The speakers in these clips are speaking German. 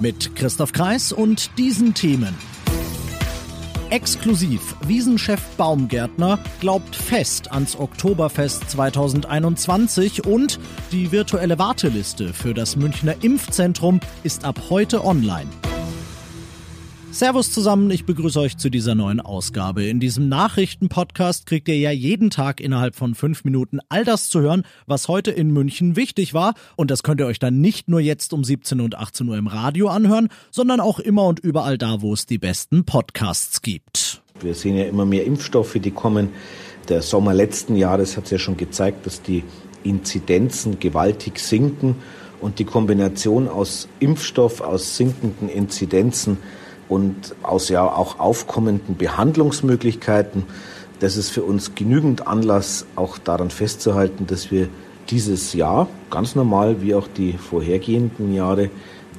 Mit Christoph Kreis und diesen Themen. Exklusiv. Wiesenchef Baumgärtner glaubt fest ans Oktoberfest 2021 und die virtuelle Warteliste für das Münchner Impfzentrum ist ab heute online. Servus zusammen, ich begrüße euch zu dieser neuen Ausgabe. In diesem Nachrichtenpodcast kriegt ihr ja jeden Tag innerhalb von fünf Minuten all das zu hören, was heute in München wichtig war. Und das könnt ihr euch dann nicht nur jetzt um 17 und 18 Uhr im Radio anhören, sondern auch immer und überall da, wo es die besten Podcasts gibt. Wir sehen ja immer mehr Impfstoffe, die kommen. Der Sommer letzten Jahres hat es ja schon gezeigt, dass die Inzidenzen gewaltig sinken. Und die Kombination aus Impfstoff, aus sinkenden Inzidenzen, und aus ja auch aufkommenden Behandlungsmöglichkeiten. Das ist für uns genügend Anlass, auch daran festzuhalten, dass wir dieses Jahr ganz normal wie auch die vorhergehenden Jahre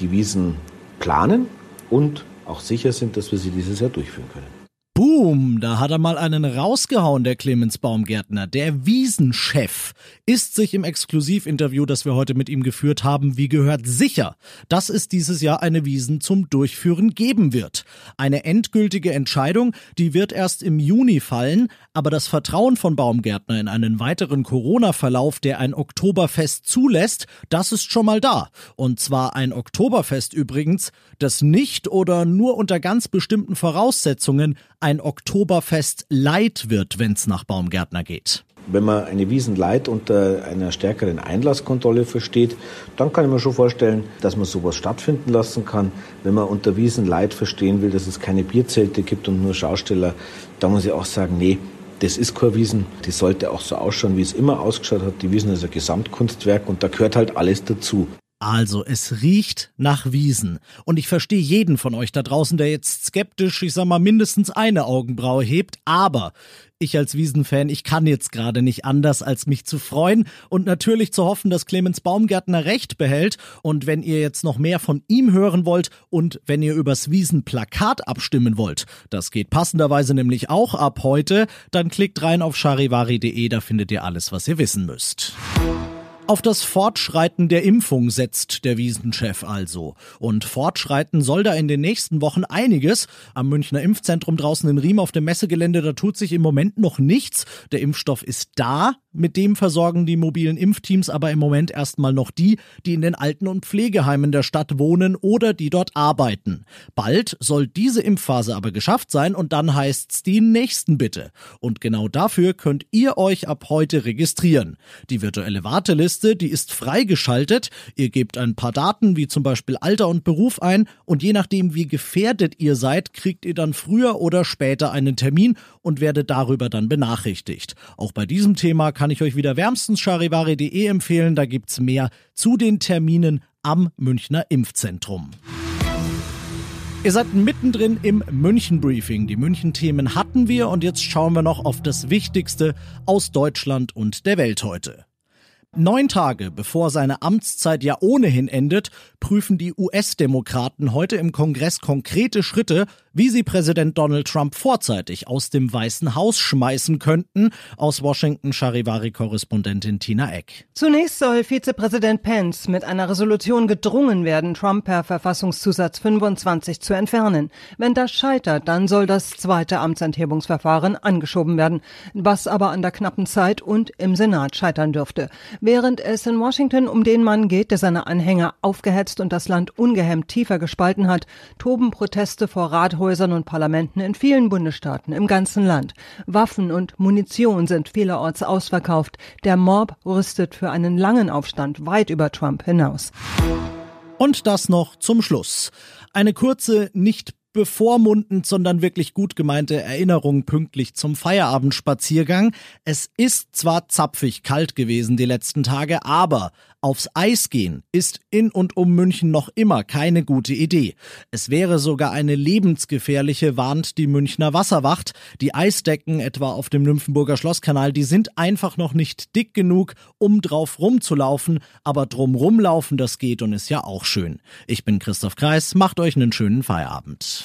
die Wiesen planen und auch sicher sind, dass wir sie dieses Jahr durchführen können. Boom, da hat er mal einen rausgehauen, der Clemens Baumgärtner. Der Wiesenchef ist sich im Exklusivinterview, das wir heute mit ihm geführt haben, wie gehört sicher, dass es dieses Jahr eine Wiesen zum Durchführen geben wird. Eine endgültige Entscheidung, die wird erst im Juni fallen, aber das Vertrauen von Baumgärtner in einen weiteren Corona-Verlauf, der ein Oktoberfest zulässt, das ist schon mal da. Und zwar ein Oktoberfest übrigens, das nicht oder nur unter ganz bestimmten Voraussetzungen ein Oktoberfest Light wird, wenn es nach Baumgärtner geht. Wenn man eine Wiesen Light unter einer stärkeren Einlasskontrolle versteht, dann kann ich mir schon vorstellen, dass man sowas stattfinden lassen kann. Wenn man unter Wiesen Light verstehen will, dass es keine Bierzelte gibt und nur Schausteller, dann muss ich auch sagen, nee, das ist kein Wiesen. Die sollte auch so ausschauen, wie es immer ausgeschaut hat. Die Wiesen ist ein Gesamtkunstwerk und da gehört halt alles dazu. Also, es riecht nach Wiesen. Und ich verstehe jeden von euch da draußen, der jetzt skeptisch, ich sag mal, mindestens eine Augenbraue hebt. Aber ich als Wiesenfan, ich kann jetzt gerade nicht anders, als mich zu freuen und natürlich zu hoffen, dass Clemens Baumgärtner recht behält. Und wenn ihr jetzt noch mehr von ihm hören wollt und wenn ihr übers Wiesenplakat abstimmen wollt, das geht passenderweise nämlich auch ab heute, dann klickt rein auf charivari.de, da findet ihr alles, was ihr wissen müsst. Auf das Fortschreiten der Impfung setzt der Wiesenchef also. Und fortschreiten soll da in den nächsten Wochen einiges. Am Münchner Impfzentrum draußen in Riem auf dem Messegelände, da tut sich im Moment noch nichts. Der Impfstoff ist da. Mit dem versorgen die mobilen Impfteams aber im Moment erstmal noch die, die in den Alten- und Pflegeheimen der Stadt wohnen oder die dort arbeiten. Bald soll diese Impfphase aber geschafft sein und dann heißt's die nächsten bitte. Und genau dafür könnt ihr euch ab heute registrieren. Die virtuelle Warteliste Liste, die ist freigeschaltet. Ihr gebt ein paar Daten wie zum Beispiel Alter und Beruf ein und je nachdem, wie gefährdet ihr seid, kriegt ihr dann früher oder später einen Termin und werdet darüber dann benachrichtigt. Auch bei diesem Thema kann ich euch wieder wärmstens charivari.de empfehlen. Da gibt's mehr zu den Terminen am Münchner Impfzentrum. Ihr seid mittendrin im München Briefing. Die München Themen hatten wir und jetzt schauen wir noch auf das Wichtigste aus Deutschland und der Welt heute. Neun Tage bevor seine Amtszeit ja ohnehin endet, prüfen die US-Demokraten heute im Kongress konkrete Schritte, wie sie Präsident Donald Trump vorzeitig aus dem Weißen Haus schmeißen könnten. Aus Washington Charivari-Korrespondentin Tina Eck. Zunächst soll Vizepräsident Pence mit einer Resolution gedrungen werden, Trump per Verfassungszusatz 25 zu entfernen. Wenn das scheitert, dann soll das zweite Amtsenthebungsverfahren angeschoben werden, was aber an der knappen Zeit und im Senat scheitern dürfte. Während es in Washington um den Mann geht, der seine Anhänger aufgehetzt und das Land ungehemmt tiefer gespalten hat, toben Proteste vor Rathäusern und Parlamenten in vielen Bundesstaaten im ganzen Land. Waffen und Munition sind vielerorts ausverkauft. Der Mob rüstet für einen langen Aufstand weit über Trump hinaus. Und das noch zum Schluss. Eine kurze, nicht bevormundend, sondern wirklich gut gemeinte Erinnerung pünktlich zum Feierabendspaziergang. Es ist zwar zapfig kalt gewesen die letzten Tage, aber Aufs Eis gehen ist in und um München noch immer keine gute Idee. Es wäre sogar eine lebensgefährliche, warnt die Münchner Wasserwacht. Die Eisdecken etwa auf dem Nymphenburger Schlosskanal, die sind einfach noch nicht dick genug, um drauf rumzulaufen, aber drum rumlaufen, das geht und ist ja auch schön. Ich bin Christoph Kreis, macht euch einen schönen Feierabend.